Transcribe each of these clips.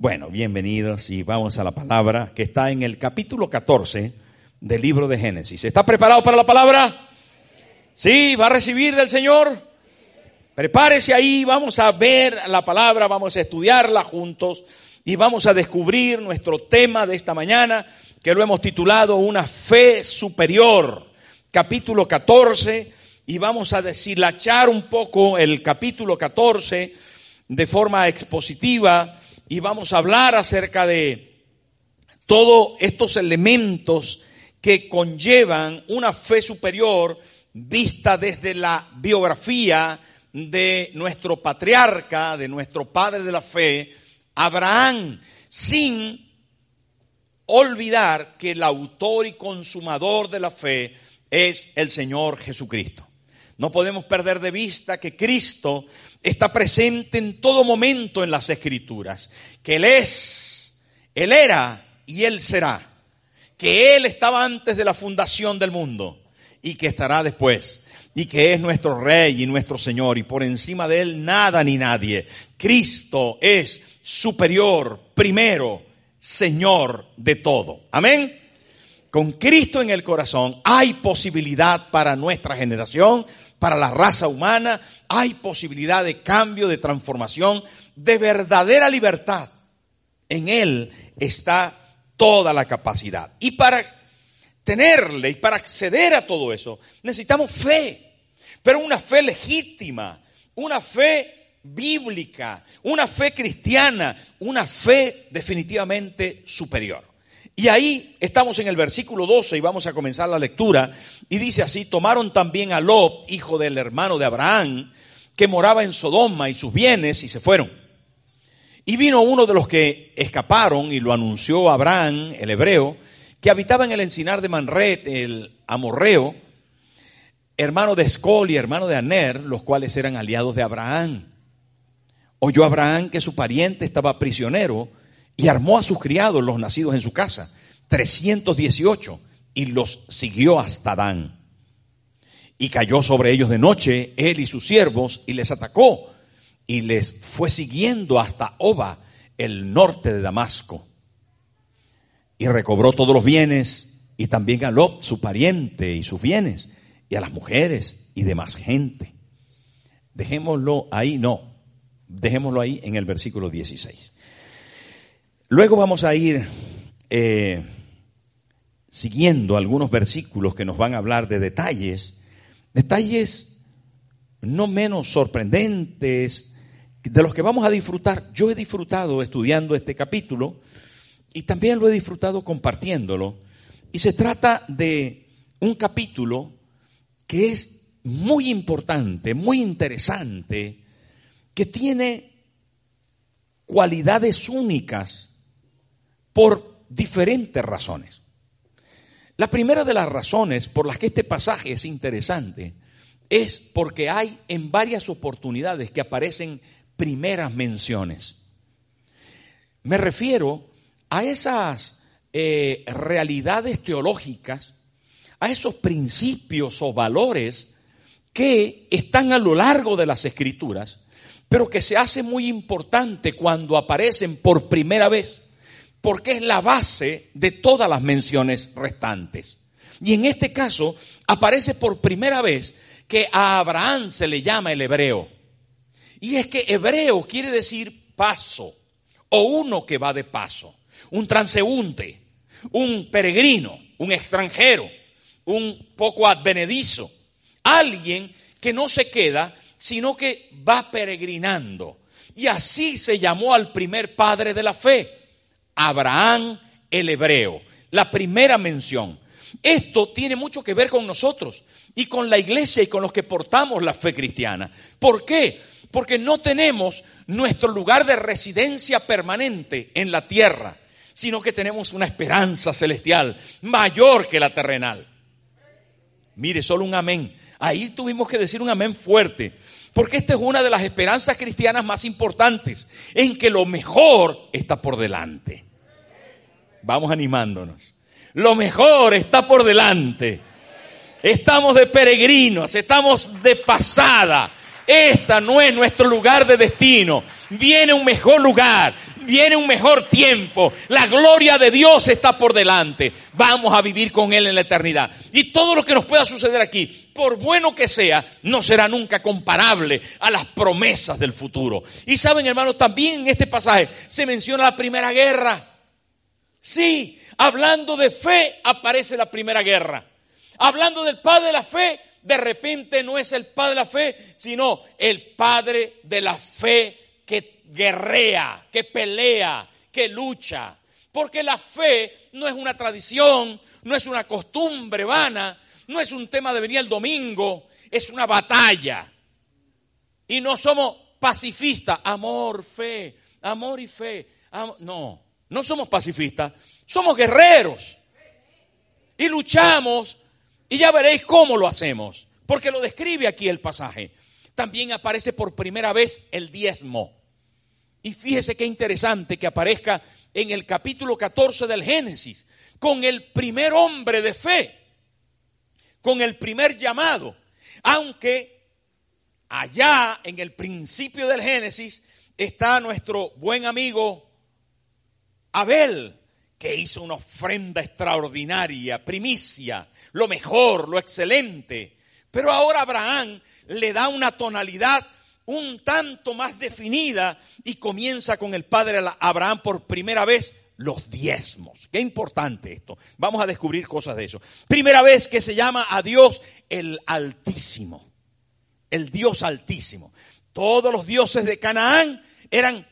Bueno, bienvenidos y vamos a la palabra que está en el capítulo 14 del libro de Génesis. ¿Está preparado para la palabra? ¿Sí? ¿Va a recibir del Señor? Prepárese ahí, vamos a ver la palabra, vamos a estudiarla juntos y vamos a descubrir nuestro tema de esta mañana, que lo hemos titulado Una fe superior, capítulo 14, y vamos a deshilachar un poco el capítulo 14 de forma expositiva y vamos a hablar acerca de todos estos elementos que conllevan una fe superior vista desde la biografía de nuestro patriarca, de nuestro padre de la fe, Abraham, sin olvidar que el autor y consumador de la fe es el Señor Jesucristo. No podemos perder de vista que Cristo está presente en todo momento en las escrituras, que Él es, Él era y Él será, que Él estaba antes de la fundación del mundo y que estará después, y que es nuestro Rey y nuestro Señor, y por encima de Él nada ni nadie. Cristo es superior, primero, Señor de todo. Amén. Con Cristo en el corazón hay posibilidad para nuestra generación, para la raza humana, hay posibilidad de cambio, de transformación, de verdadera libertad. En Él está toda la capacidad. Y para tenerle y para acceder a todo eso, necesitamos fe, pero una fe legítima, una fe bíblica, una fe cristiana, una fe definitivamente superior. Y ahí estamos en el versículo 12 y vamos a comenzar la lectura. Y dice así, tomaron también a Lot, hijo del hermano de Abraham, que moraba en Sodoma y sus bienes, y se fueron. Y vino uno de los que escaparon y lo anunció a Abraham, el hebreo, que habitaba en el encinar de Manret, el amorreo, hermano de Escol y hermano de Aner, los cuales eran aliados de Abraham. Oyó Abraham que su pariente estaba prisionero y armó a sus criados, los nacidos en su casa, 318, y los siguió hasta Dan. Y cayó sobre ellos de noche, él y sus siervos, y les atacó, y les fue siguiendo hasta Oba, el norte de Damasco. Y recobró todos los bienes, y también a Lot, su pariente, y sus bienes, y a las mujeres y demás gente. Dejémoslo ahí, no, dejémoslo ahí en el versículo 16. Luego vamos a ir eh, siguiendo algunos versículos que nos van a hablar de detalles, detalles no menos sorprendentes, de los que vamos a disfrutar. Yo he disfrutado estudiando este capítulo y también lo he disfrutado compartiéndolo. Y se trata de un capítulo que es muy importante, muy interesante, que tiene cualidades únicas por diferentes razones. La primera de las razones por las que este pasaje es interesante es porque hay en varias oportunidades que aparecen primeras menciones. Me refiero a esas eh, realidades teológicas, a esos principios o valores que están a lo largo de las escrituras, pero que se hace muy importante cuando aparecen por primera vez porque es la base de todas las menciones restantes. Y en este caso aparece por primera vez que a Abraham se le llama el hebreo. Y es que hebreo quiere decir paso o uno que va de paso, un transeúnte, un peregrino, un extranjero, un poco advenedizo, alguien que no se queda, sino que va peregrinando. Y así se llamó al primer padre de la fe. Abraham el hebreo. La primera mención. Esto tiene mucho que ver con nosotros y con la iglesia y con los que portamos la fe cristiana. ¿Por qué? Porque no tenemos nuestro lugar de residencia permanente en la tierra, sino que tenemos una esperanza celestial mayor que la terrenal. Mire, solo un amén. Ahí tuvimos que decir un amén fuerte, porque esta es una de las esperanzas cristianas más importantes, en que lo mejor está por delante. Vamos animándonos. Lo mejor está por delante. Estamos de peregrinos, estamos de pasada. Esta no es nuestro lugar de destino. Viene un mejor lugar. Viene un mejor tiempo. La gloria de Dios está por delante. Vamos a vivir con Él en la eternidad. Y todo lo que nos pueda suceder aquí, por bueno que sea, no será nunca comparable a las promesas del futuro. Y saben, hermanos, también en este pasaje se menciona la primera guerra. Sí, hablando de fe aparece la primera guerra. Hablando del Padre de la fe, de repente no es el Padre de la fe, sino el Padre de la fe que guerrea, que pelea, que lucha. Porque la fe no es una tradición, no es una costumbre vana, no es un tema de venir el domingo, es una batalla. Y no somos pacifistas, amor, fe, amor y fe. no, no somos pacifistas, somos guerreros. Y luchamos y ya veréis cómo lo hacemos, porque lo describe aquí el pasaje. También aparece por primera vez el diezmo. Y fíjese qué interesante que aparezca en el capítulo 14 del Génesis, con el primer hombre de fe, con el primer llamado. Aunque allá en el principio del Génesis está nuestro buen amigo Abel, que hizo una ofrenda extraordinaria, primicia, lo mejor, lo excelente. Pero ahora Abraham le da una tonalidad un tanto más definida y comienza con el padre Abraham por primera vez los diezmos. Qué importante esto. Vamos a descubrir cosas de eso. Primera vez que se llama a Dios el Altísimo. El Dios Altísimo. Todos los dioses de Canaán eran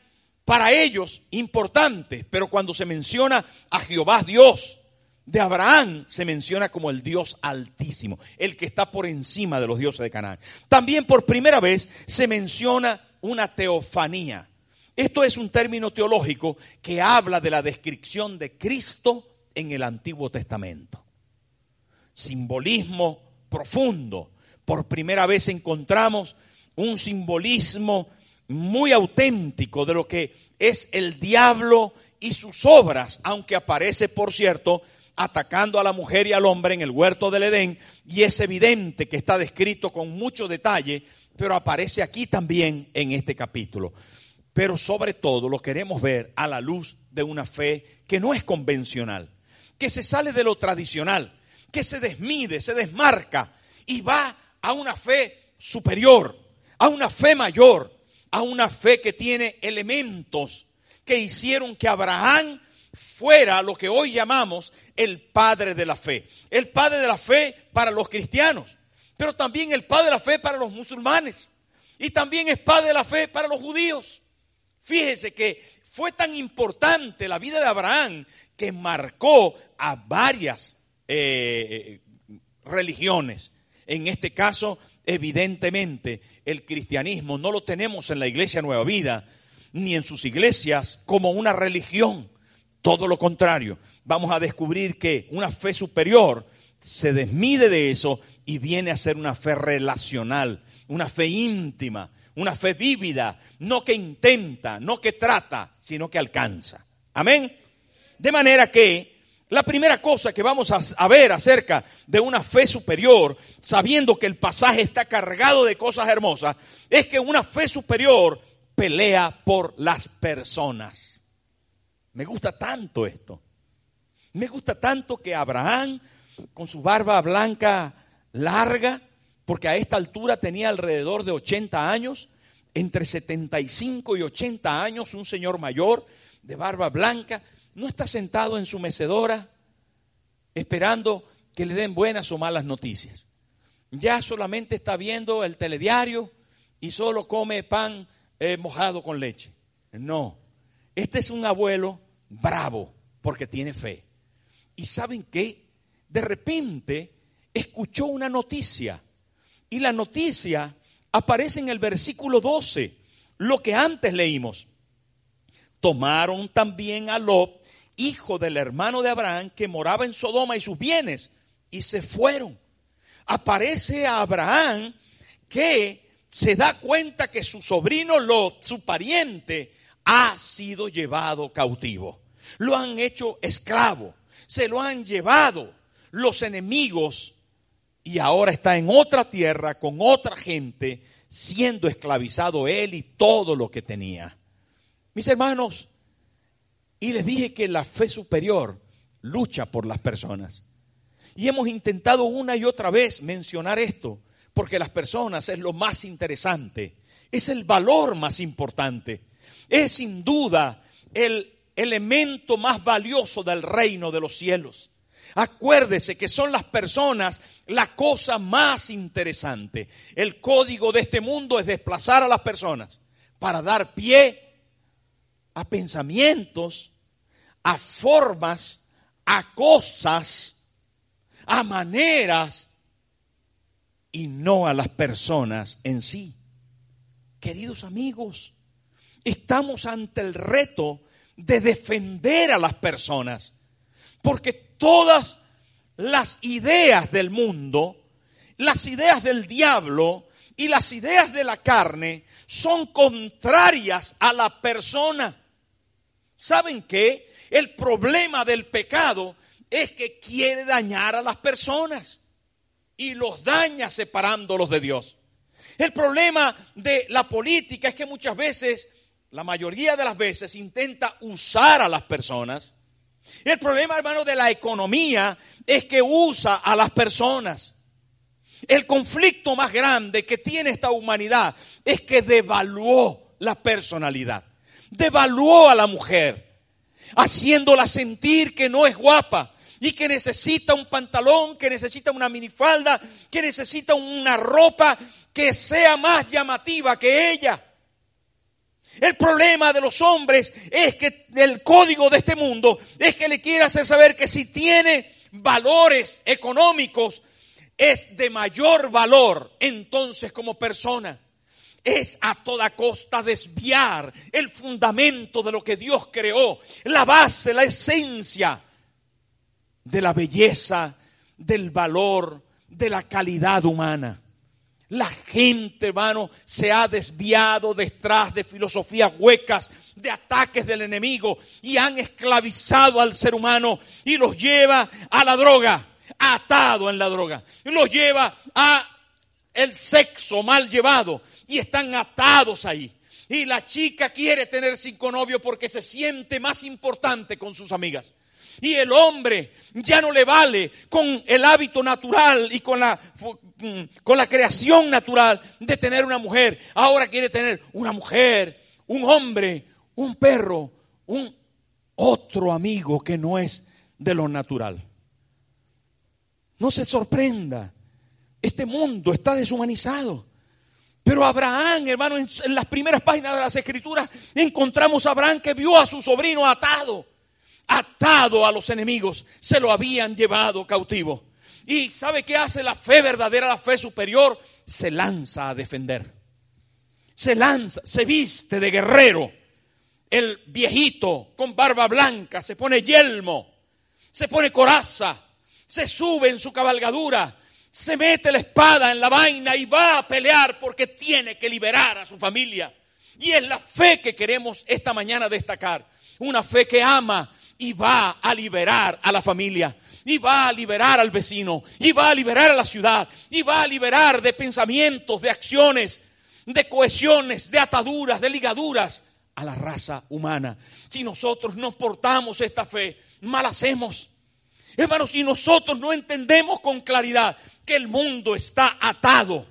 para ellos importantes, pero cuando se menciona a Jehová Dios de Abraham, se menciona como el Dios altísimo, el que está por encima de los dioses de Canaán. También por primera vez se menciona una teofanía. Esto es un término teológico que habla de la descripción de Cristo en el Antiguo Testamento. Simbolismo profundo. Por primera vez encontramos un simbolismo muy auténtico de lo que es el diablo y sus obras, aunque aparece, por cierto, atacando a la mujer y al hombre en el huerto del Edén, y es evidente que está descrito con mucho detalle, pero aparece aquí también en este capítulo. Pero sobre todo lo queremos ver a la luz de una fe que no es convencional, que se sale de lo tradicional, que se desmide, se desmarca y va a una fe superior, a una fe mayor, a una fe que tiene elementos que hicieron que Abraham fuera lo que hoy llamamos el padre de la fe. El padre de la fe para los cristianos, pero también el padre de la fe para los musulmanes. Y también es padre de la fe para los judíos. Fíjese que fue tan importante la vida de Abraham que marcó a varias eh, religiones. En este caso, evidentemente, el cristianismo no lo tenemos en la iglesia Nueva Vida, ni en sus iglesias como una religión. Todo lo contrario, vamos a descubrir que una fe superior se desmide de eso y viene a ser una fe relacional, una fe íntima, una fe vívida, no que intenta, no que trata, sino que alcanza. Amén. De manera que la primera cosa que vamos a, ver acerca de una fe superior, sabiendo que el pasaje está cargado de cosas hermosas, es que una fe superior pelea por las personas. Me gusta tanto esto. Me gusta tanto que Abraham, con su barba blanca larga, porque a esta altura tenía alrededor de 80 años, entre 75 y 80 años, un señor mayor de barba blanca, no está sentado en su mecedora esperando que le den buenas o malas noticias. Ya solamente está viendo el telediario y solo come pan eh, mojado con leche. No, este es un abuelo bravo porque tiene fe. ¿Y saben qué? De repente escuchó una noticia y la noticia aparece en el versículo 12, lo que antes leímos. Tomaron también a Lot hijo del hermano de Abraham, que moraba en Sodoma y sus bienes, y se fueron. Aparece a Abraham que se da cuenta que su sobrino Lot, su pariente, ha sido llevado cautivo. Lo han hecho esclavo, se lo han llevado los enemigos y ahora está en otra tierra con otra gente, siendo esclavizado él y todo lo que tenía. Mis hermanos, Y les dije que la fe superior lucha por las personas. Y hemos intentado una y otra vez mencionar esto, porque las personas es lo más interesante, es el valor más importante, es sin duda el elemento más valioso del reino de los cielos. Acuérdese que son las personas la cosa más interesante. El código de este mundo es desplazar a las personas para dar pie a pensamientos, a formas, a cosas, a maneras y no a las personas en sí. Queridos amigos, estamos ante el reto de defender a las personas, porque todas las ideas del mundo, las ideas del diablo y las ideas de la carne son contrarias a la persona. ¿Saben qué? El problema del pecado es que quiere dañar a las personas y los daña separándolos de Dios. El problema de la política es que muchas veces, la mayoría de las veces, intenta usar a las personas. El problema, hermano, de la economía es que usa a las personas. El conflicto más grande que tiene esta humanidad es que devaluó la personalidad, devaluó a la mujer, haciéndola sentir que no es guapa, y que necesita un pantalón, que necesita una minifalda, que necesita una ropa que sea más llamativa que ella. El problema de los hombres es que el código de este mundo es que le quiere hacer saber que si tiene valores económicos es de mayor valor entonces como persona. Es a toda costa desviar el fundamento de lo que Dios creó, la base, la esencia de la belleza, del valor, de la calidad humana. La gente, hermano, se ha desviado detrás de filosofías huecas, de ataques del enemigo y han esclavizado al ser humano y los lleva a la droga, atado en la droga. Los lleva a el sexo mal llevado y están atados ahí. Y la chica quiere tener cinco novios porque se siente más importante con sus amigas. Y el hombre ya no le vale con el hábito natural y con la, mm, con la creación natural de tener una mujer. Ahora quiere tener una mujer, un hombre, un perro, un otro amigo que no es de lo natural. No se sorprenda. Este mundo está deshumanizado. Pero Abraham, hermano, en, las primeras páginas de las escrituras encontramos a Abraham que vio a su sobrino atado atado a los enemigos, se lo habían llevado cautivo. ¿Y sabe qué hace la fe verdadera, la fe superior? Se lanza a defender. Se lanza, se viste de guerrero. El viejito con barba blanca se pone yelmo, se pone coraza, se sube en su cabalgadura, se mete la espada en la vaina y va a pelear porque tiene que liberar a su familia. Y es la fe que queremos esta mañana destacar. Una fe que ama, y va a liberar a la familia, y va a liberar al vecino, y va a liberar a la ciudad, y va a liberar de pensamientos, de acciones, de cohesiones, de ataduras, de ligaduras a la raza humana. Si nosotros no portamos esta fe, mal hacemos. Hermanos, si nosotros no entendemos con claridad que el mundo está atado,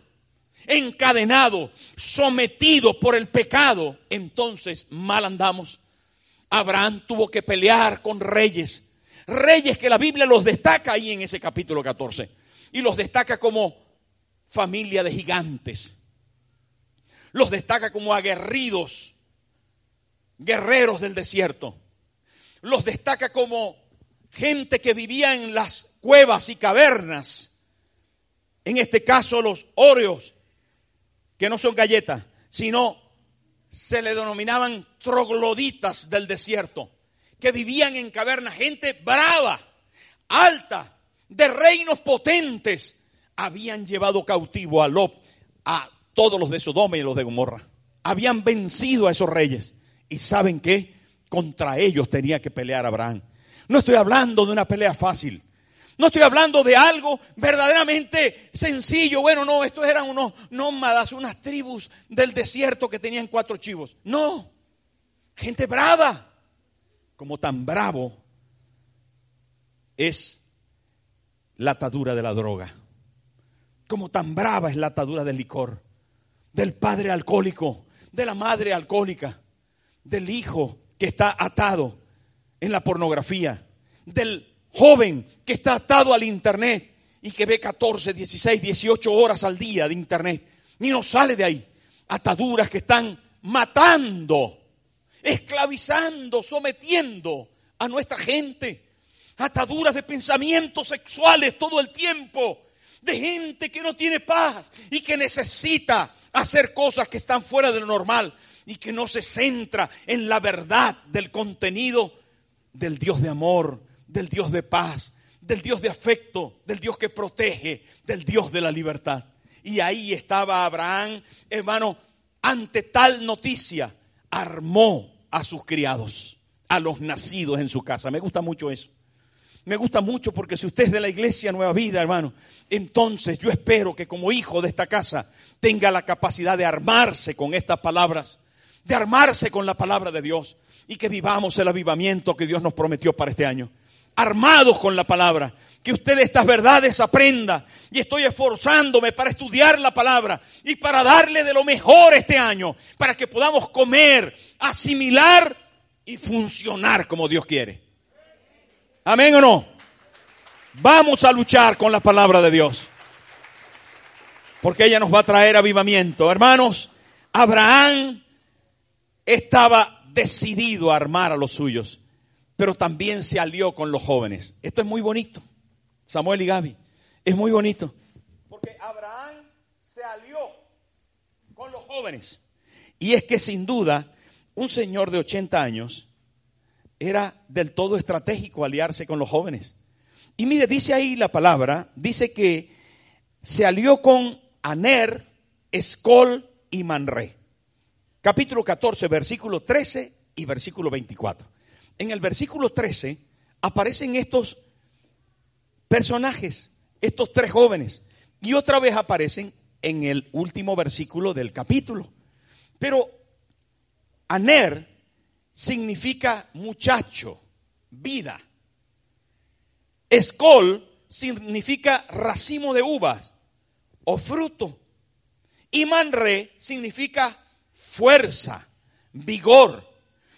encadenado, sometido por el pecado, entonces mal andamos. Abraham tuvo que pelear con reyes. Reyes que la Biblia los destaca ahí en ese capítulo 14. Y los destaca como familia de gigantes. Los destaca como aguerridos, guerreros del desierto. Los destaca como gente que vivía en las cuevas y cavernas. En este caso los óreos, que no son galletas, sino se le denominaban trogloditas del desierto, que vivían en cavernas, gente brava, alta, de reinos potentes, habían llevado cautivo a Lot, a todos los de Sodoma y los de Gomorra. Habían vencido a esos reyes. ¿Y saben qué? Contra ellos tenía que pelear Abraham. No estoy hablando de una pelea fácil. No estoy hablando de algo verdaderamente sencillo. Bueno, no, estos eran unos nómadas, unas tribus del desierto que tenían cuatro chivos. No, gente brava, como tan bravo es la atadura de la droga. Como tan brava es la atadura del licor, del padre alcohólico, de la madre alcohólica, del hijo que está atado en la pornografía, del joven que está atado al internet y que ve 14, 16, 18 horas al día de internet, ni no sale de ahí. Ataduras que están matando, esclavizando, sometiendo a nuestra gente. Ataduras de pensamientos sexuales todo el tiempo, de gente que no tiene paz y que necesita hacer cosas que están fuera de lo normal y que no se centra en la verdad del contenido del Dios de amor, del Dios de paz, del Dios de afecto, del Dios que protege, del Dios de la libertad. Y ahí estaba Abraham, hermano, ante tal noticia, armó a sus criados, a los nacidos en su casa. Me gusta mucho eso. Me gusta mucho porque si usted es de la iglesia Nueva Vida, hermano, entonces yo espero que como hijo de esta casa tenga la capacidad de armarse con estas palabras, de armarse con la palabra de Dios y que vivamos el avivamiento que Dios nos prometió para este año armados con la palabra. Que usted estas verdades aprenda. Y estoy esforzándome para estudiar la palabra y para darle de lo mejor este año. Para que podamos comer, asimilar y funcionar como Dios quiere. Amén o no. Vamos a luchar con la palabra de Dios. Porque ella nos va a traer avivamiento. Hermanos, Abraham estaba decidido a armar a los suyos pero también se alió con los jóvenes. Esto es muy bonito, Samuel y Gaby, es muy bonito. Porque Abraham se alió con los jóvenes. Y es que sin duda, un señor de 80 años era del todo estratégico aliarse con los jóvenes. Y mire, dice ahí la palabra, dice que se alió con Aner, Escol y Manré. Capítulo 14, versículo 13 y versículo 24 en el versículo 13 aparecen estos personajes, estos tres jóvenes, y otra vez aparecen en el último versículo del capítulo. Pero Aner significa muchacho, vida. Escol significa racimo de uvas o fruto. Y Manre significa fuerza, vigor,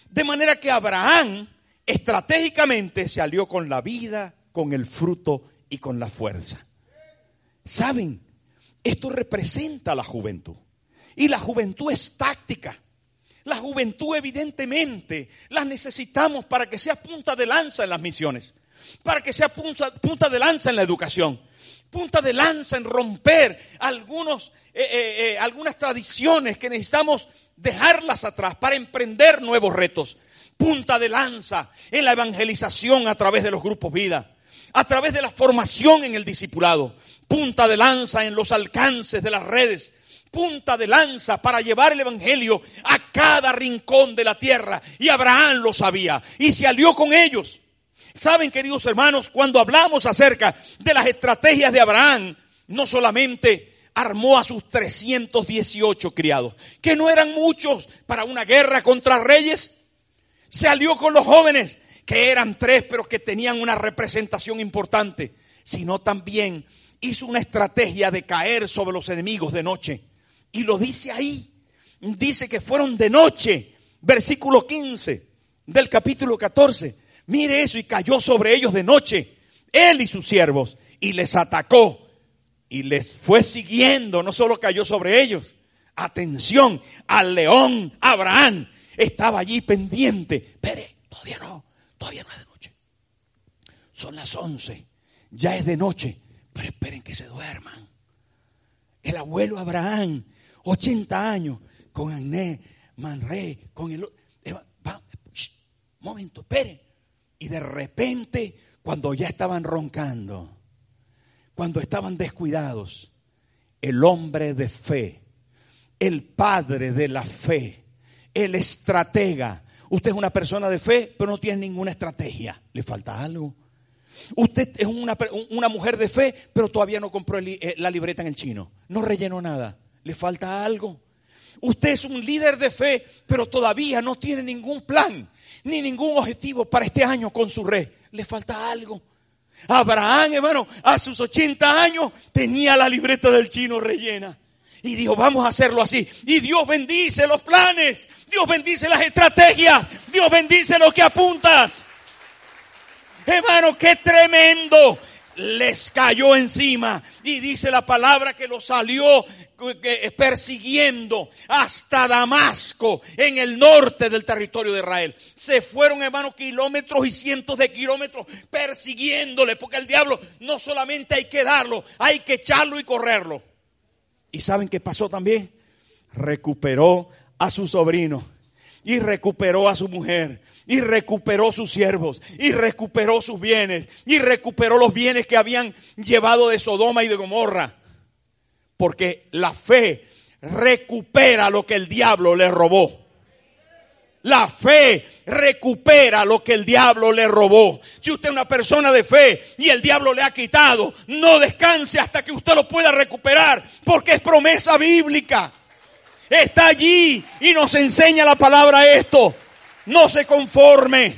de manera que Abraham estratégicamente se alió con la vida, con el fruto y con la fuerza. ¿Saben? Esto representa la juventud. Y la juventud es táctica. La juventud evidentemente la necesitamos para que sea punta de lanza en las misiones, para que sea punta, de lanza en la educación, punta de lanza en romper algunos, eh, eh, eh, algunas tradiciones que necesitamos dejarlas atrás para emprender nuevos retos. Punta de lanza en la evangelización a través de los grupos vida, a través de la formación en el discipulado, punta de lanza en los alcances de las redes, punta de lanza para llevar el Evangelio a cada rincón de la tierra. Y Abraham lo sabía y se alió con ellos. Saben, queridos hermanos, cuando hablamos acerca de las estrategias de Abraham, no solamente armó a sus 318 criados, que no eran muchos para una guerra contra reyes. Se alió con los jóvenes, que eran tres, pero que tenían una representación importante, sino también hizo una estrategia de caer sobre los enemigos de noche. Y lo dice ahí. Dice que fueron de noche, versículo 15 del capítulo 14. Mire eso, y cayó sobre ellos de noche, él y sus siervos, y les atacó y les fue siguiendo, no solo cayó sobre ellos. Atención, al león Abraham estaba allí pendiente. Espere, todavía no, todavía no es de noche. Son las once, ya es de noche, pero esperen que se duerman. El abuelo Abraham, 80 años, con Ané, Manré, con el... momento, espere. Y de repente, cuando ya estaban roncando, cuando estaban descuidados, el hombre de fe, el padre de la fe, el estratega. Usted es una persona de fe, pero no tiene ninguna estrategia. Le falta algo. Usted es una, mujer de fe, pero todavía no compró eh, la libreta en el chino. No rellenó nada. Le falta algo. Usted es un líder de fe, pero todavía no tiene ningún plan ni ningún objetivo para este año con su rey. Le falta algo. Abraham, hermano, a sus 80 años tenía la libreta del chino rellena. Y dijo, vamos a hacerlo así. Y Dios bendice los planes. Dios bendice las estrategias. Dios bendice lo que apuntas. Hermano, qué tremendo les cayó encima. Y dice la palabra que lo salió persiguiendo hasta Damasco, en el norte del territorio de Israel. Se fueron, hermanos, kilómetros y cientos de kilómetros persiguiéndole, porque el diablo no solamente hay que darlo, hay que echarlo y correrlo. ¿Y saben qué pasó también? Recuperó a su sobrino y recuperó a su mujer y recuperó sus siervos, y recuperó sus bienes, y recuperó los bienes que habían llevado de Sodoma y de Gomorra. Porque la fe recupera lo que el diablo le robó. La fe recupera lo que el diablo le robó. Si usted es una persona de fe y el diablo le ha quitado, no descanse hasta que usted lo pueda recuperar, porque es promesa bíblica. Está allí y nos enseña la palabra esto. No se conforme.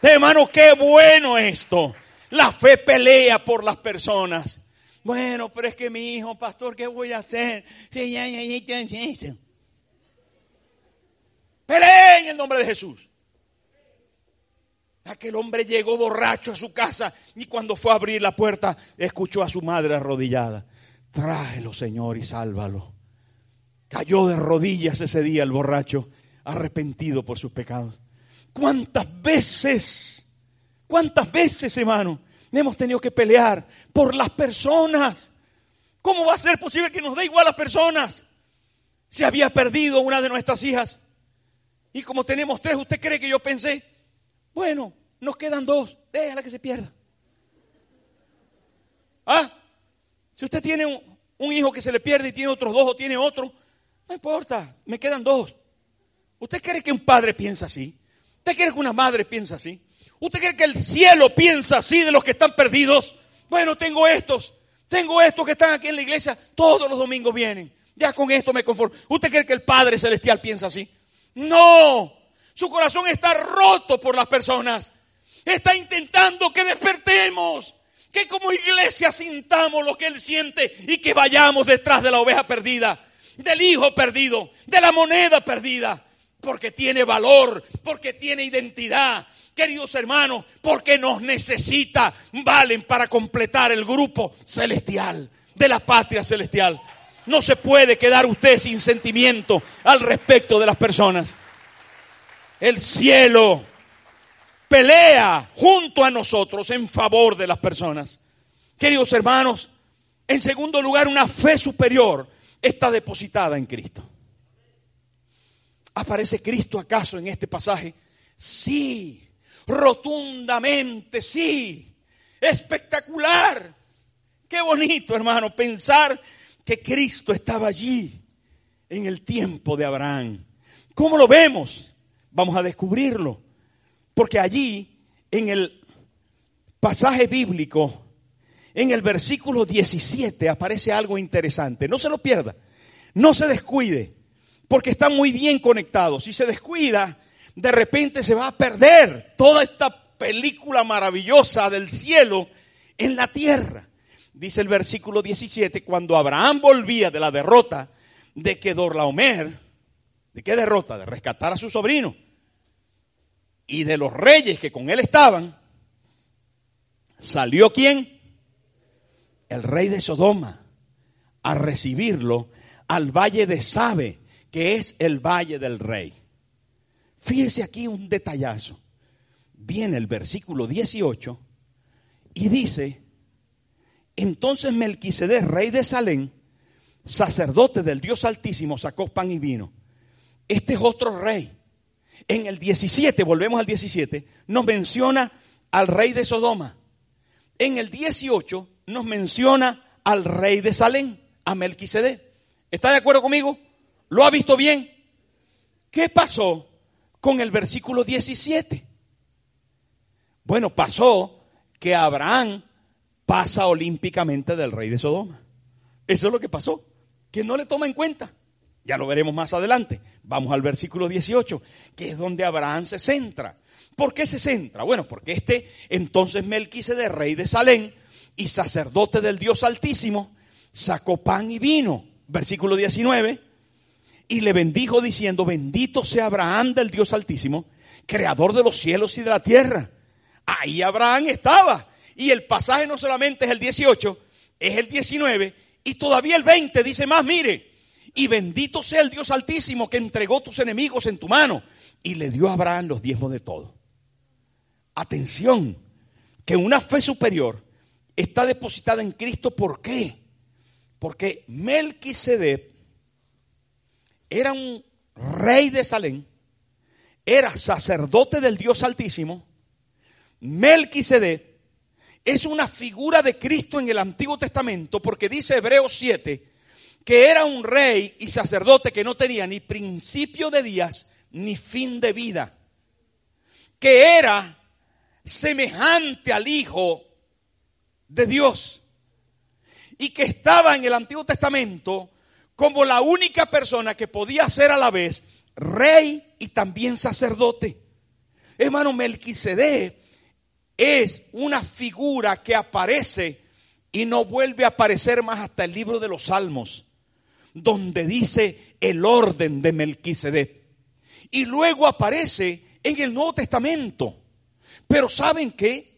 Hermano, qué bueno esto. La fe pelea por las personas. Bueno, pero es que mi hijo, pastor, ¿qué voy a hacer? Pelea en el nombre de Jesús. Aquel hombre llegó borracho a su casa y cuando fue a abrir la puerta escuchó a su madre arrodillada. Tráelo, Señor, y sálvalo. Cayó de rodillas ese día el borracho arrepentido por sus pecados. ¿Cuántas veces, cuántas veces, hermano, hemos tenido que pelear por las personas? ¿Cómo va a ser posible que nos dé igual a las personas? Se había perdido una de nuestras hijas. Y como tenemos tres, ¿usted cree que yo pensé? Bueno, nos quedan dos, déjala que se pierda. ¿Ah? Si usted tiene un, un hijo que se le pierde y tiene otros dos o tiene otro, no importa, me quedan dos. ¿Usted cree que un padre piensa así? ¿Usted cree que una madre piensa así? ¿Usted cree que el cielo piensa así de los que están perdidos? Bueno, tengo estos, tengo estos que están aquí en la iglesia, todos los domingos vienen. Ya con esto me conformo. ¿Usted cree que el Padre Celestial piensa así? No, su corazón está roto por las personas. Está intentando que despertemos, que como iglesia sintamos lo que Él siente y que vayamos detrás de la oveja perdida, del hijo perdido, de la moneda perdida porque tiene valor, porque tiene identidad. Queridos hermanos, porque nos necesita, valen para completar el grupo celestial, de la patria celestial. No se puede quedar usted sin sentimiento al respecto de las personas. El cielo pelea junto a nosotros en favor de las personas. Queridos hermanos, en segundo lugar, una fe superior está depositada en Cristo. ¿Aparece Cristo acaso en este pasaje? Sí, rotundamente, sí. Espectacular. Qué bonito, hermano, pensar que Cristo estaba allí en el tiempo de Abraham. ¿Cómo lo vemos? Vamos a descubrirlo. Porque allí, en el pasaje bíblico, en el versículo 17, aparece algo interesante. No se lo pierda. No se descuide porque están muy bien conectados. Si se descuida, de repente se va a perder toda esta película maravillosa del cielo en la tierra. Dice el versículo 17, cuando Abraham volvía de la derrota de que Dorlaomer, ¿de qué derrota? De rescatar a su sobrino y de los reyes que con él estaban, salió quién? El rey de Sodoma a recibirlo al valle de Sabe, que es el Valle del Rey. Fíjese aquí un detallazo. Viene el versículo 18 y dice, entonces Melquisedec, rey de Salem, sacerdote del Dios Altísimo, sacó pan y vino. Este es otro rey. En el 17, volvemos al 17, nos menciona al rey de Sodoma. En el 18 nos menciona al rey de Salem, a Melquisedec. ¿Está de acuerdo conmigo? ¿Lo ha visto bien? ¿Qué pasó con el versículo 17? Bueno, pasó que Abraham pasa olímpicamente del rey de Sodoma. Eso es lo que pasó, que no le toma en cuenta. Ya lo veremos más adelante. Vamos al versículo 18, que es donde Abraham se centra. ¿Por qué se centra? Bueno, porque este entonces de rey de Salem y sacerdote del Dios Altísimo, sacó pan y vino. Versículo 19. Y le bendijo diciendo, bendito sea Abraham del Dios Altísimo, creador de los cielos y de la tierra. Ahí Abraham estaba. Y el pasaje no solamente es el 18, es el 19 y todavía el 20 dice más, mire, y bendito sea el Dios Altísimo que entregó tus enemigos en tu mano y le dio a Abraham los diezmos de todo. Atención, que una fe superior está depositada en Cristo, ¿por qué? Porque Melquisedec era un rey de Salem, era sacerdote del Dios Altísimo. Melquisedec es una figura de Cristo en el Antiguo Testamento porque dice Hebreos 7 que era un rey y sacerdote que no tenía ni principio de días ni fin de vida, que era semejante al Hijo de Dios y que estaba en el Antiguo Testamento como la única persona que podía ser a la vez rey y también sacerdote. Hermano Melquisedec es una figura que aparece y no vuelve a aparecer más hasta el libro de los Salmos, donde dice el orden de Melquisedec. Y luego aparece en el Nuevo Testamento. Pero ¿saben qué?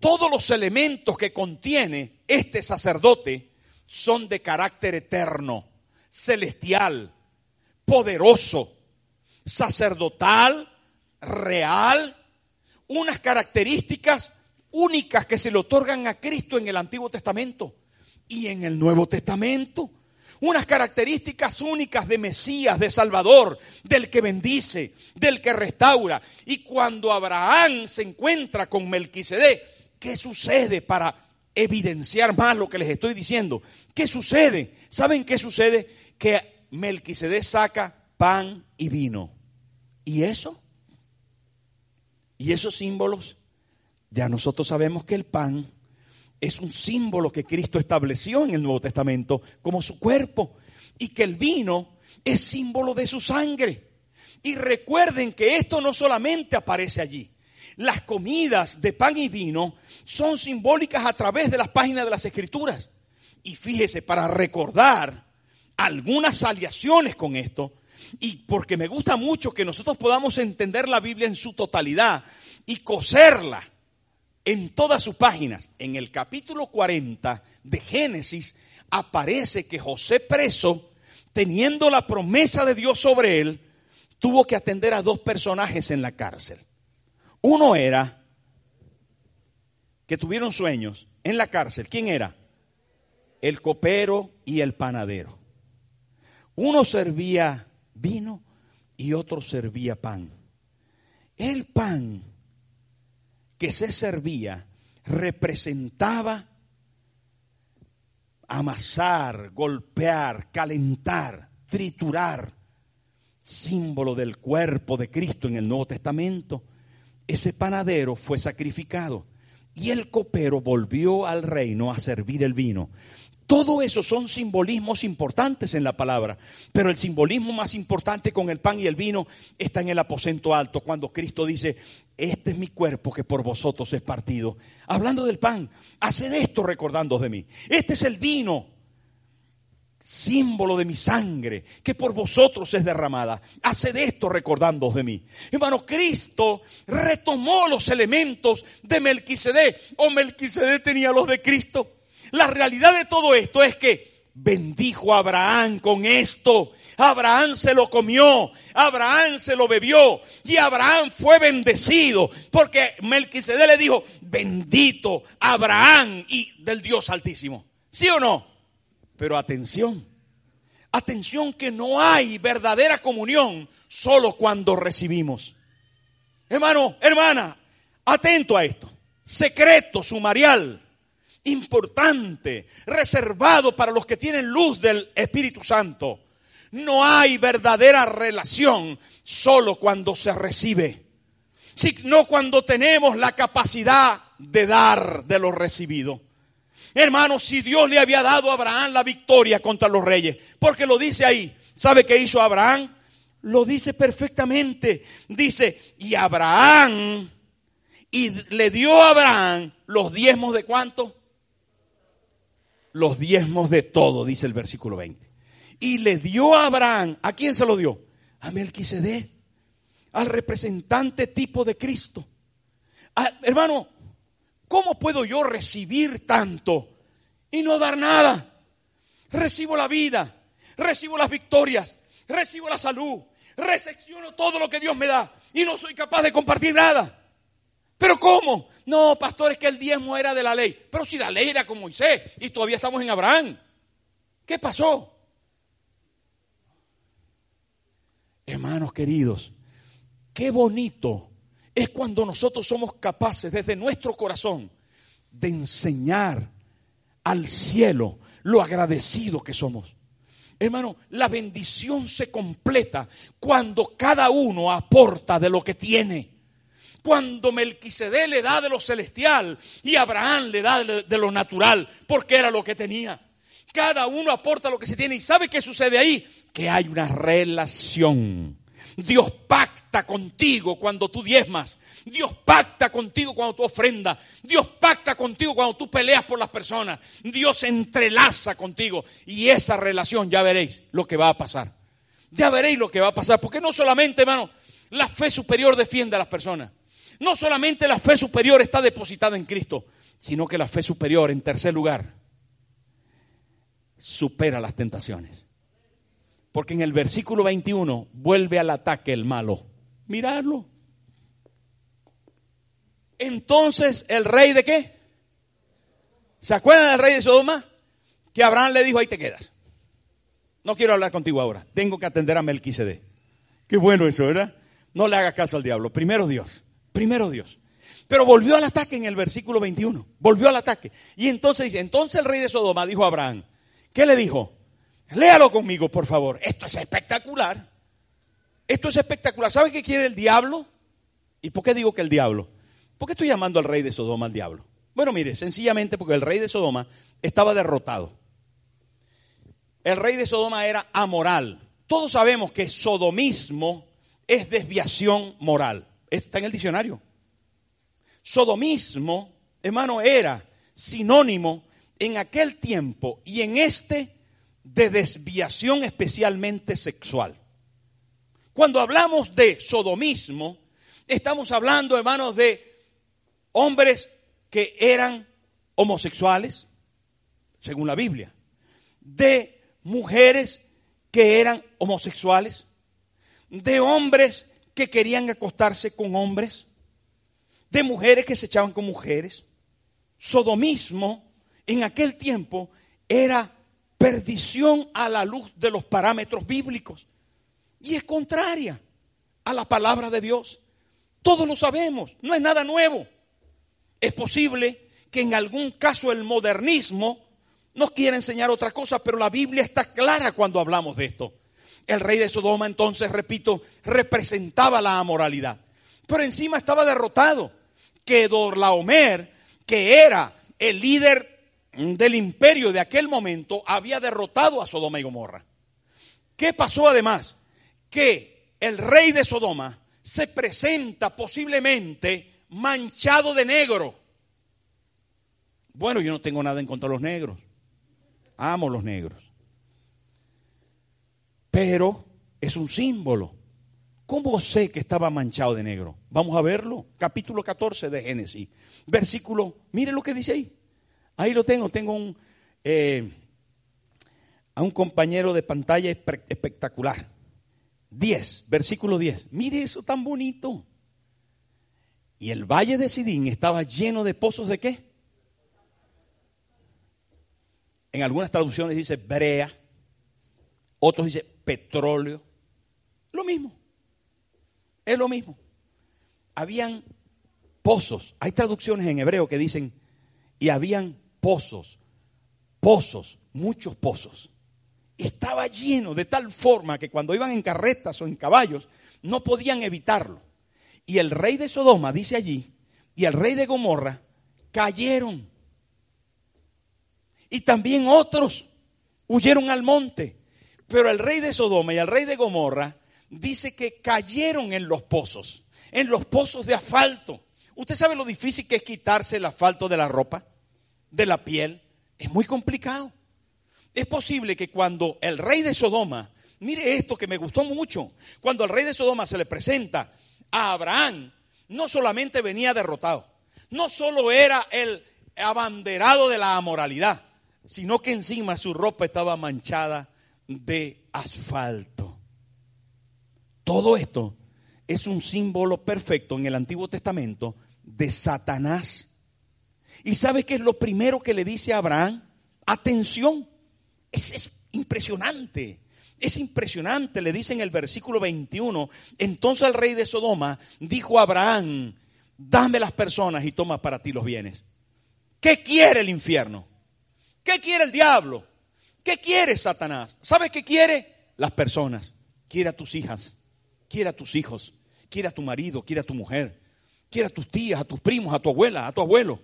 Todos los elementos que contiene este sacerdote son de carácter eterno, celestial, poderoso, sacerdotal, real, unas características únicas que se le otorgan a Cristo en el Antiguo Testamento y en el Nuevo Testamento. Unas características únicas de Mesías, de Salvador, del que bendice, del que restaura. Y cuando Abraham se encuentra con Melquisedec, ¿qué sucede para evidenciar más lo que les estoy diciendo? ¿Qué sucede? ¿Saben qué sucede? Que Melquisedec saca pan y vino. ¿Y eso? Y esos símbolos, ya nosotros sabemos que el pan es un símbolo que Cristo estableció en el Nuevo Testamento como su cuerpo y que el vino es símbolo de su sangre. Y recuerden que esto no solamente aparece allí. Las comidas de pan y vino son simbólicas a través de las páginas de las Escrituras. Y fíjese, para recordar algunas aliaciones con esto, y porque me gusta mucho que nosotros podamos entender la Biblia en su totalidad y coserla en todas sus páginas. En el capítulo 40 de Génesis aparece que José preso, teniendo la promesa de Dios sobre él, tuvo que atender a dos personajes en la cárcel. Uno era que tuvieron sueños en la cárcel. ¿Quién era? El copero y el panadero. Uno servía vino y otro servía pan. El pan que se servía representaba amasar, golpear, calentar, triturar, símbolo del cuerpo de Cristo en el Nuevo Testamento. Ese panadero fue sacrificado y el copero volvió al reino a servir el vino. Todo eso son simbolismos importantes en la palabra, pero el simbolismo más importante con el pan y el vino está en el aposento alto, cuando Cristo dice, este es mi cuerpo que por vosotros es partido. Hablando del pan, haced esto recordando de mí. Este es el vino, símbolo de mi sangre, que por vosotros es derramada. Haced esto recordando de mí. Hermano, Cristo retomó los elementos de Melquisedec, o Melquisedec tenía los de Cristo. La realidad de todo esto es que bendijo a Abraham con esto. Abraham se lo comió, Abraham se lo bebió y Abraham fue bendecido porque Melquisedec le dijo, bendito Abraham y del Dios Altísimo. ¿Sí o no? Pero atención, atención que no hay verdadera comunión solo cuando recibimos. Hermano, hermana, atento a esto. Secreto sumarial importante, reservado para los que tienen luz del Espíritu Santo. No hay verdadera relación solo cuando se recibe, sino cuando tenemos la capacidad de dar de lo recibido. Hermanos, si Dios le había dado a Abraham la victoria contra los reyes, porque lo dice ahí, ¿Sabe qué hizo Abraham? Lo dice perfectamente. Dice, y Abraham, y le dio a Abraham los diezmos de cuánto? Los diezmos de todo, dice el versículo 20. Y le dio a Abraham, ¿a quién se lo dio? A Melquisedec, al representante tipo de Cristo. Ah, hermano, ¿cómo puedo yo recibir tanto y no dar nada? Recibo la vida, recibo las victorias, recibo la salud, recepciono todo lo que Dios me da y no soy capaz de compartir nada. ¿Pero cómo? No, pastor, es que el diezmo era de la ley. Pero si la ley era con Moisés y todavía estamos en Abraham. ¿Qué pasó? Hermanos queridos, qué bonito es cuando nosotros somos capaces desde nuestro corazón de enseñar al cielo lo agradecido que somos. Hermano, la bendición se completa cuando cada uno aporta de lo que tiene. Cuando Melquisede le da de lo celestial y Abraham le da de lo natural, porque era lo que tenía. Cada uno aporta lo que se tiene. ¿Y sabe qué sucede ahí? Que hay una relación. Dios pacta contigo cuando tú diezmas. Dios pacta contigo cuando tú ofrendas. Dios pacta contigo cuando tú peleas por las personas. Dios entrelaza contigo. Y esa relación, ya veréis lo que va a pasar. Ya veréis lo que va a pasar. Porque no solamente, hermano, la fe superior defiende a las personas. No solamente la fe superior está depositada en Cristo, sino que la fe superior, en tercer lugar, supera las tentaciones. Porque en el versículo 21 vuelve al ataque el malo. Mirarlo. Entonces, ¿el rey de qué? ¿Se acuerdan del rey de Sodoma? Que Abraham le dijo, ahí te quedas. No quiero hablar contigo ahora. Tengo que atender a Melquisede. Qué bueno eso, ¿verdad? No le hagas caso al diablo. Primero Dios. Primero Dios. Pero volvió al ataque en el versículo 21. Volvió al ataque. Y entonces dice, entonces el rey de Sodoma dijo a Abraham, ¿qué le dijo? Léalo conmigo, por favor. Esto es espectacular. Esto es espectacular. ¿Sabe qué quiere el diablo? ¿Y por qué digo que el diablo? ¿Por qué estoy llamando al rey de Sodoma al diablo? Bueno, mire, sencillamente porque el rey de Sodoma estaba derrotado. El rey de Sodoma era amoral. Todos sabemos que sodomismo es desviación moral. Está en el diccionario. Sodomismo, hermano, era sinónimo en aquel tiempo y en este de desviación especialmente sexual. Cuando hablamos de sodomismo, estamos hablando, hermanos, de hombres que eran homosexuales, según la Biblia, de mujeres que eran homosexuales, de hombres que querían acostarse con hombres, de mujeres que se echaban con mujeres. Sodomismo en aquel tiempo era perdición a la luz de los parámetros bíblicos y es contraria a la palabra de Dios. Todos lo sabemos, no es nada nuevo. Es posible que en algún caso el modernismo nos quiera enseñar otra cosa, pero la Biblia está clara cuando hablamos de esto. El rey de Sodoma entonces, repito, representaba la amoralidad. Pero encima estaba derrotado. Que Dorlaomer, que era el líder del imperio de aquel momento, había derrotado a Sodoma y Gomorra. ¿Qué pasó además? Que el rey de Sodoma se presenta posiblemente manchado de negro. Bueno, yo no tengo nada en contra de los negros. Amo los negros. Pero es un símbolo. ¿Cómo sé que estaba manchado de negro? Vamos a verlo. Capítulo 14 de Génesis. Versículo, mire lo que dice ahí. Ahí lo tengo. Tengo un, eh, a un compañero de pantalla espectacular. 10, versículo 10. Mire eso tan bonito. Y el valle de Sidín estaba lleno de pozos de qué? En algunas traducciones dice brea, otros dice petróleo. Lo mismo. Es lo mismo. Habían pozos. Hay traducciones en hebreo que dicen, y habían pozos, pozos, muchos pozos. Estaba lleno de tal forma que cuando iban en carretas o en caballos no podían evitarlo. Y el rey de Sodoma, dice allí, y el rey de Gomorra cayeron. Y también otros huyeron al monte. Pero el rey de Sodoma y el rey de Gomorra dice que cayeron en los pozos, en los pozos de asfalto. ¿Usted sabe lo difícil que es quitarse el asfalto de la ropa, de la piel? Es muy complicado. Es posible que cuando el rey de Sodoma, mire esto que me gustó mucho, cuando el rey de Sodoma se le presenta a Abraham, no solamente venía derrotado, no solo era el abanderado de la amoralidad, sino que encima su ropa estaba manchada de asfalto. Todo esto es un símbolo perfecto en el Antiguo Testamento de Satanás. ¿Y sabe qué es lo primero que le dice a Abraham? Atención, es, es impresionante. Es impresionante, le dice en el versículo 21, entonces el rey de Sodoma dijo a Abraham, dame las personas y toma para ti los bienes. ¿Qué quiere el infierno? ¿Qué quiere el diablo? ¿Qué quiere Satanás? ¿Sabe qué quiere? Las personas. Quiere a tus hijas, quiere a tus hijos, quiere a tu marido, quiere a tu mujer, quiere a tus tías, a tus primos, a tu abuela, a tu abuelo.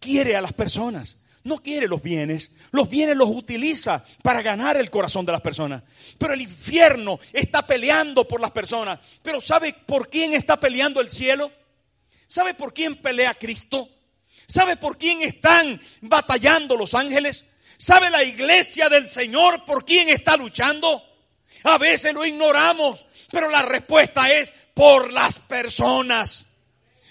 Quiere a las personas. No quiere los bienes. Los bienes los utiliza para ganar el corazón de las personas. Pero el infierno está peleando por las personas. Pero ¿sabe por quién está peleando el cielo? ¿Sabe por quién pelea Cristo? ¿Sabe por quién están batallando los ángeles? ¿Sabe la iglesia del Señor por quién está luchando? A veces lo ignoramos, pero la respuesta es por las personas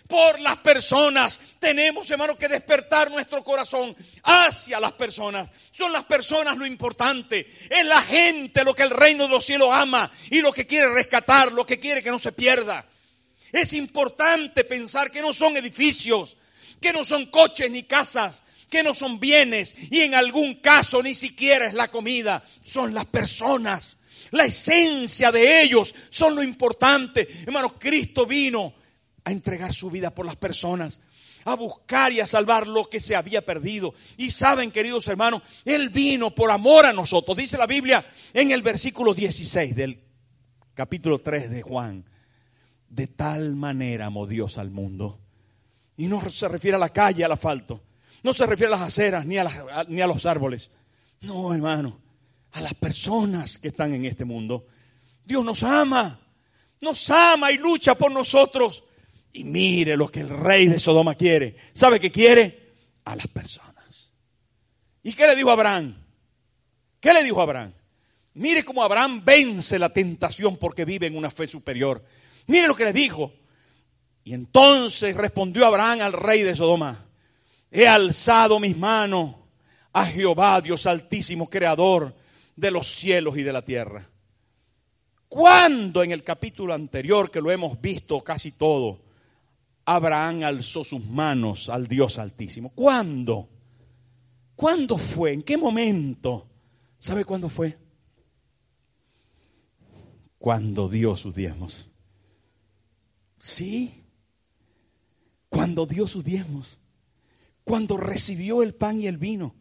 por las personas. Tenemos, hermano, que despertar nuestro corazón hacia las personas. Son las personas lo importante. Es la gente lo que el reino de los cielos ama y lo que quiere rescatar, lo que quiere que no se pierda. Es importante pensar que no son edificios, que no son coches ni casas, que no son bienes y en algún caso ni siquiera es la comida, son las personas. La esencia de ellos son lo importante. Hermano, Cristo vino a entregar su vida por las personas, a buscar y a salvar lo que se había perdido. Y saben, queridos hermanos, Él vino por amor a nosotros. Dice la Biblia en el versículo 16 del capítulo 3 de Juan. De tal manera amó Dios al mundo. Y no se refiere a la calle, al asfalto. No se refiere a las aceras ni a, ni a los árboles. No, hermano, a las personas que están en este mundo. Dios nos ama, nos ama y lucha por nosotros. Y mire lo que el rey de Sodoma quiere. ¿Sabe qué quiere? A las personas. ¿Y qué le dijo Abraham? ¿Qué le dijo Abraham? Mire cómo Abraham vence la tentación porque vive en una fe superior. Mire lo que le dijo. Y entonces respondió Abraham al rey de Sodoma. He alzado mis manos a Jehová, Dios altísimo, creador de los cielos y de la tierra. ¿Cuándo en el capítulo anterior, que lo hemos visto casi todo, Abraham alzó sus manos al Dios Altísimo. ¿Cuándo? ¿Cuándo fue? ¿En qué momento? ¿Sabe cuándo fue? Cuando dio sus diezmos. Sí. Cuando dio sus diezmos. Cuando recibió el pan y el vino.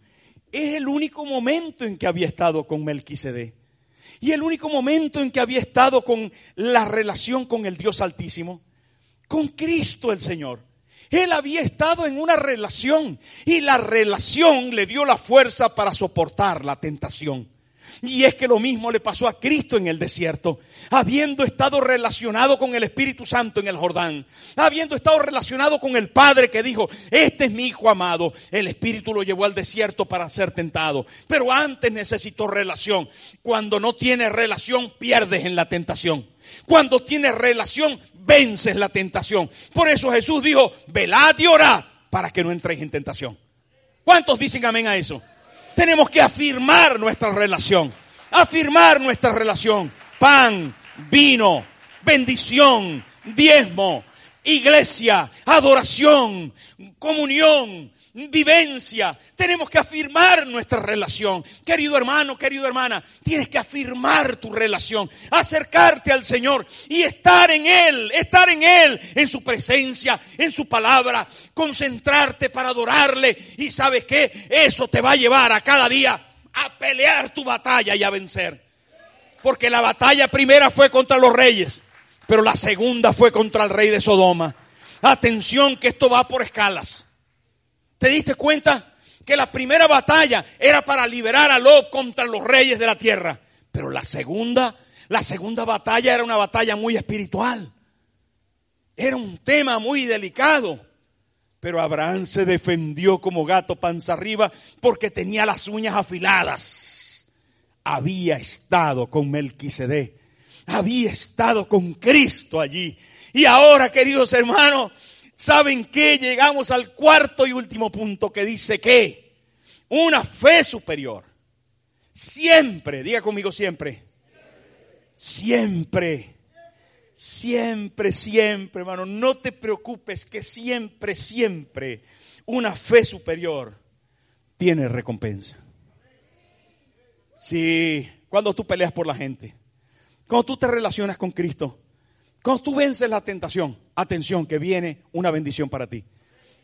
Es el único momento en que había estado con Melquisedec. Y el único momento en que había estado con la relación con el Dios Altísimo con Cristo el Señor. Él había estado en una relación y la relación le dio la fuerza para soportar la tentación. Y es que lo mismo le pasó a Cristo en el desierto, habiendo estado relacionado con el Espíritu Santo en el Jordán, habiendo estado relacionado con el Padre que dijo, este es mi Hijo amado, el Espíritu lo llevó al desierto para ser tentado, pero antes necesitó relación. Cuando no tienes relación, pierdes en la tentación. Cuando tienes relación, vences la tentación. Por eso Jesús dijo, velad y orad para que no entréis en tentación. ¿Cuántos dicen amén a eso? Tenemos que afirmar nuestra relación. Afirmar nuestra relación. Pan, vino, bendición, diezmo, iglesia, adoración, comunión, vivencia. Tenemos que afirmar nuestra relación. Querido hermano, querida hermana, tienes que afirmar tu relación, acercarte al Señor y estar en Él, estar en Él, en su presencia, en su palabra, concentrarte para adorarle. Y sabes qué, eso te va a llevar a cada día a pelear tu batalla y a vencer. Porque la batalla primera fue contra los reyes, pero la segunda fue contra el rey de Sodoma. Atención que esto va por escalas. ¿Te diste cuenta? Que la primera batalla era para liberar a Lot contra los reyes de la tierra. Pero la segunda, la segunda batalla era una batalla muy espiritual. Era un tema muy delicado. Pero Abraham se defendió como gato panza arriba porque tenía las uñas afiladas. Había estado con Melquisedec. Había estado con Cristo allí. Y ahora, queridos hermanos, ¿saben qué? Llegamos al cuarto y último punto que dice que una fe superior. Siempre, diga conmigo siempre. Siempre Siempre, siempre, hermano, no te preocupes que siempre, siempre una fe superior tiene recompensa. Sí, cuando tú peleas por la gente, cuando tú te relacionas con Cristo, cuando tú vences la tentación, atención, que viene una bendición para ti.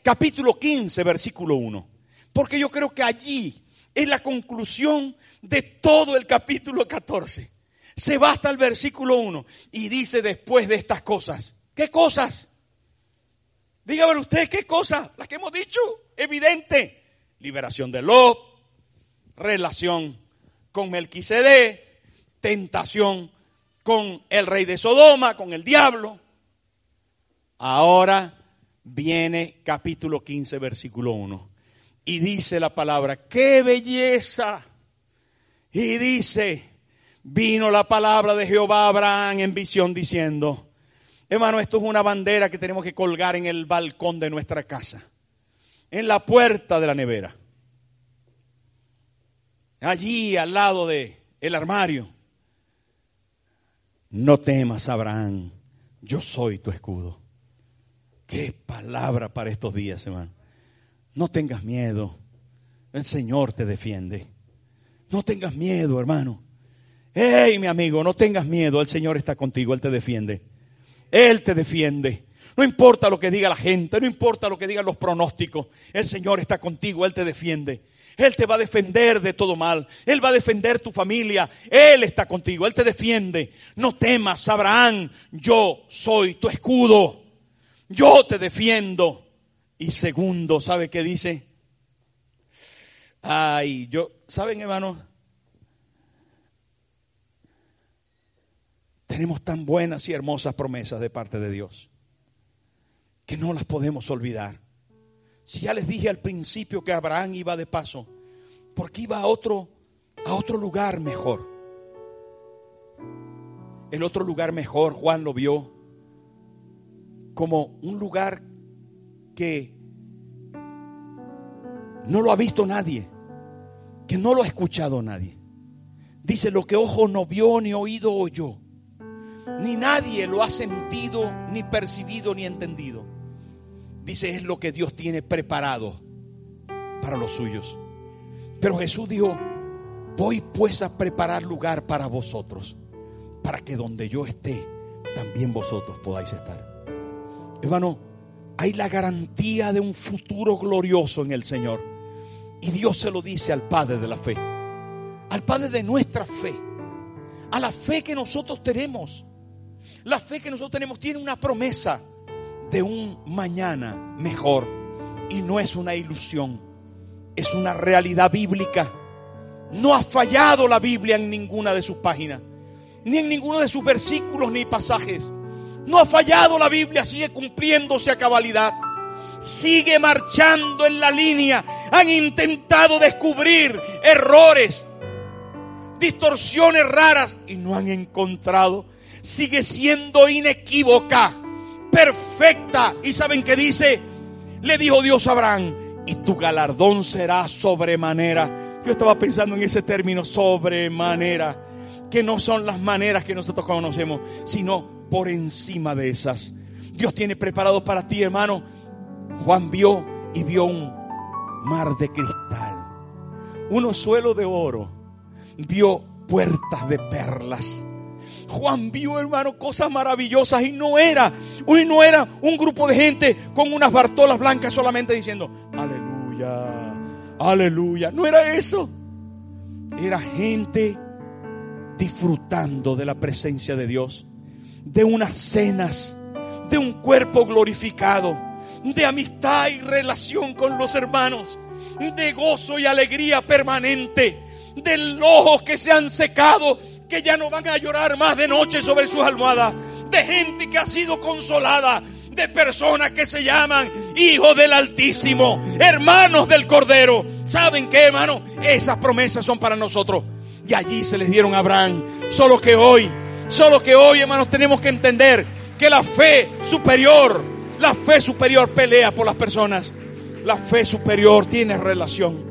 Capítulo 15, versículo 1. Porque yo creo que allí es la conclusión de todo el capítulo 14 se va hasta el versículo 1 y dice después de estas cosas, ¿qué cosas? Dígame usted, ¿qué cosas? Las que hemos dicho, evidente. Liberación de Lot, relación con Melquisede, tentación con el rey de Sodoma, con el diablo. Ahora viene capítulo 15, versículo 1. Y dice la palabra, qué belleza. Y dice, vino la palabra de Jehová a Abraham en visión diciendo, hermano, esto es una bandera que tenemos que colgar en el balcón de nuestra casa, en la puerta de la nevera, allí al lado de el armario. No temas, Abraham, yo soy tu escudo. Qué palabra para estos días, hermano. No tengas miedo, el Señor te defiende. No tengas miedo, hermano. Hey, mi amigo, no tengas miedo, el Señor está contigo, Él te defiende. Él te defiende. No importa lo que diga la gente, no importa lo que digan los pronósticos, el Señor está contigo, Él te defiende. Él te va a defender de todo mal. Él va a defender tu familia. Él está contigo. Él te defiende. No temas, Abraham. Yo soy tu escudo. Yo te defiendo. Y segundo, ¿sabe qué dice? Ay, yo, ¿saben, hermano? Tenemos tan buenas y hermosas promesas de parte de Dios que no las podemos olvidar. Si ya les dije al principio que Abraham iba de paso, porque iba a otro a otro lugar mejor. El otro lugar mejor Juan lo vio como un lugar que no lo ha visto nadie, que no lo ha escuchado nadie. Dice lo que ojo no vio ni oído oyó ni nadie lo ha sentido, ni percibido, ni entendido. Dice, es lo que Dios tiene preparado para los suyos. Pero Jesús dijo, voy pues a preparar lugar para vosotros, para que donde yo esté, también vosotros podáis estar. Hermano, hay la garantía de un futuro glorioso en el Señor. Y Dios se lo dice al Padre de la fe, al Padre de nuestra fe, a la fe que nosotros tenemos. La fe que nosotros tenemos tiene una promesa de un mañana mejor. Y no es una ilusión, es una realidad bíblica. No ha fallado la Biblia en ninguna de sus páginas, ni en ninguno de sus versículos ni pasajes. No ha fallado la Biblia, sigue cumpliéndose a cabalidad. Sigue marchando en la línea. Han intentado descubrir errores, distorsiones raras y no han encontrado sigue siendo inequívoca, perfecta. ¿Y saben qué dice? Le dijo Dios a Abraham, y tu galardón será sobremanera. Yo estaba pensando en ese término, sobremanera, que no son las maneras que nosotros conocemos, sino por encima de esas. Dios tiene preparado para ti, hermano. Juan vio y vio un mar de cristal, unos suelos de oro, vio puertas de perlas Juan vio, hermano, cosas maravillosas y no era, y no era un grupo de gente con unas bartolas blancas solamente diciendo, aleluya, aleluya. No era eso. Era gente disfrutando de la presencia de Dios, de unas cenas, de un cuerpo glorificado, de amistad y relación con los hermanos. de gozo y alegría permanente, de ojos que se han secado, que ya no van a llorar más de noche sobre sus almohadas, de gente que ha sido consolada, de personas que se llaman hijos del Altísimo, hermanos del Cordero. ¿Saben qué, hermano? Esas promesas son para nosotros. Y allí se les dieron a Abraham. Solo que hoy, solo que hoy, hermanos, tenemos que entender que la fe superior, la fe superior pelea por las personas. La fe superior tiene relación,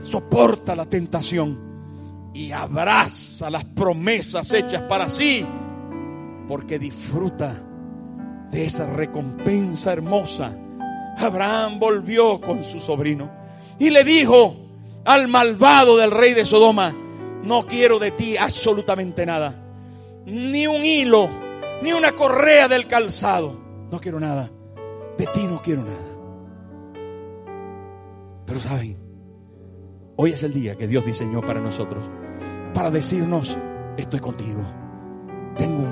soporta la tentación y abraza las promesas hechas para sí, porque disfruta de esa recompensa hermosa. Abraham volvió con su sobrino y le dijo al malvado del rey de Sodoma, no quiero de ti absolutamente nada, ni un hilo, ni una correa del calzado, no quiero nada, de ti no quiero nada. Pero saben, hoy es el día que Dios diseñó para nosotros, para decirnos, estoy contigo, tengo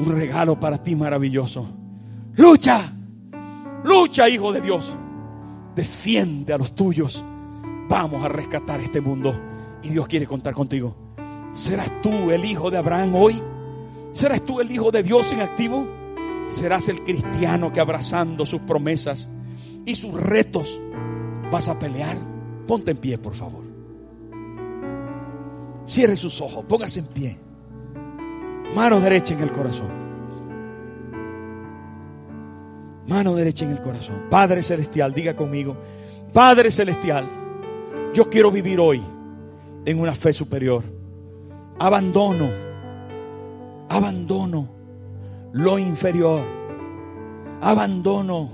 un regalo para ti maravilloso. Lucha, lucha, hijo de Dios. Defiende a los tuyos. Vamos a rescatar este mundo y Dios quiere contar contigo. ¿Serás tú el hijo de Abraham hoy? ¿Serás tú el hijo de Dios en activo? ¿Serás el cristiano que abrazando sus promesas y sus retos vas a pelear? Ponte en pie, por favor. Cierre sus ojos, póngase en pie. Mano derecha en el corazón. Mano derecha en el corazón. Padre Celestial, diga conmigo. Padre Celestial, yo quiero vivir hoy en una fe superior. Abandono, abandono lo inferior. Abandono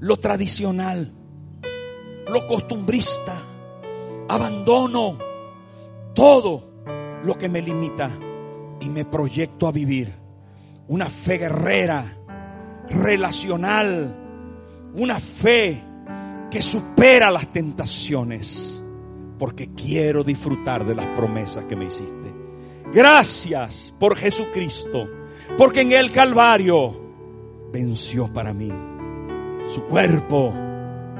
lo tradicional, lo costumbrista. Abandono todo lo que me limita y me proyecto a vivir una fe guerrera, relacional, una fe que supera las tentaciones, porque quiero disfrutar de las promesas que me hiciste. Gracias por Jesucristo, porque en el Calvario venció para mí. Su cuerpo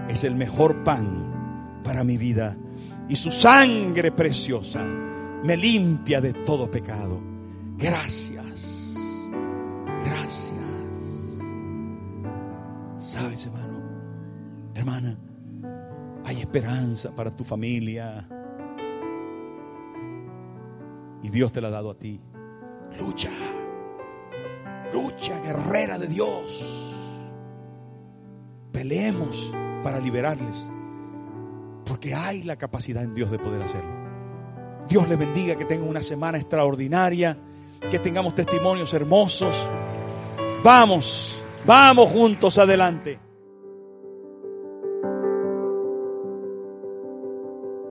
es el mejor pan para mi vida y su sangre preciosa me limpia de todo pecado. Gracias. Gracias. Sabes, hermano, hermana, hay esperanza para tu familia. Y Dios te la ha dado a ti. Lucha. Lucha, guerrera de Dios. Peleemos para liberarles. Porque hay la capacidad en Dios de poder hacerlo. Dios les bendiga, que tengan una semana extraordinaria que tengamos testimonios hermosos. Vamos, vamos juntos adelante.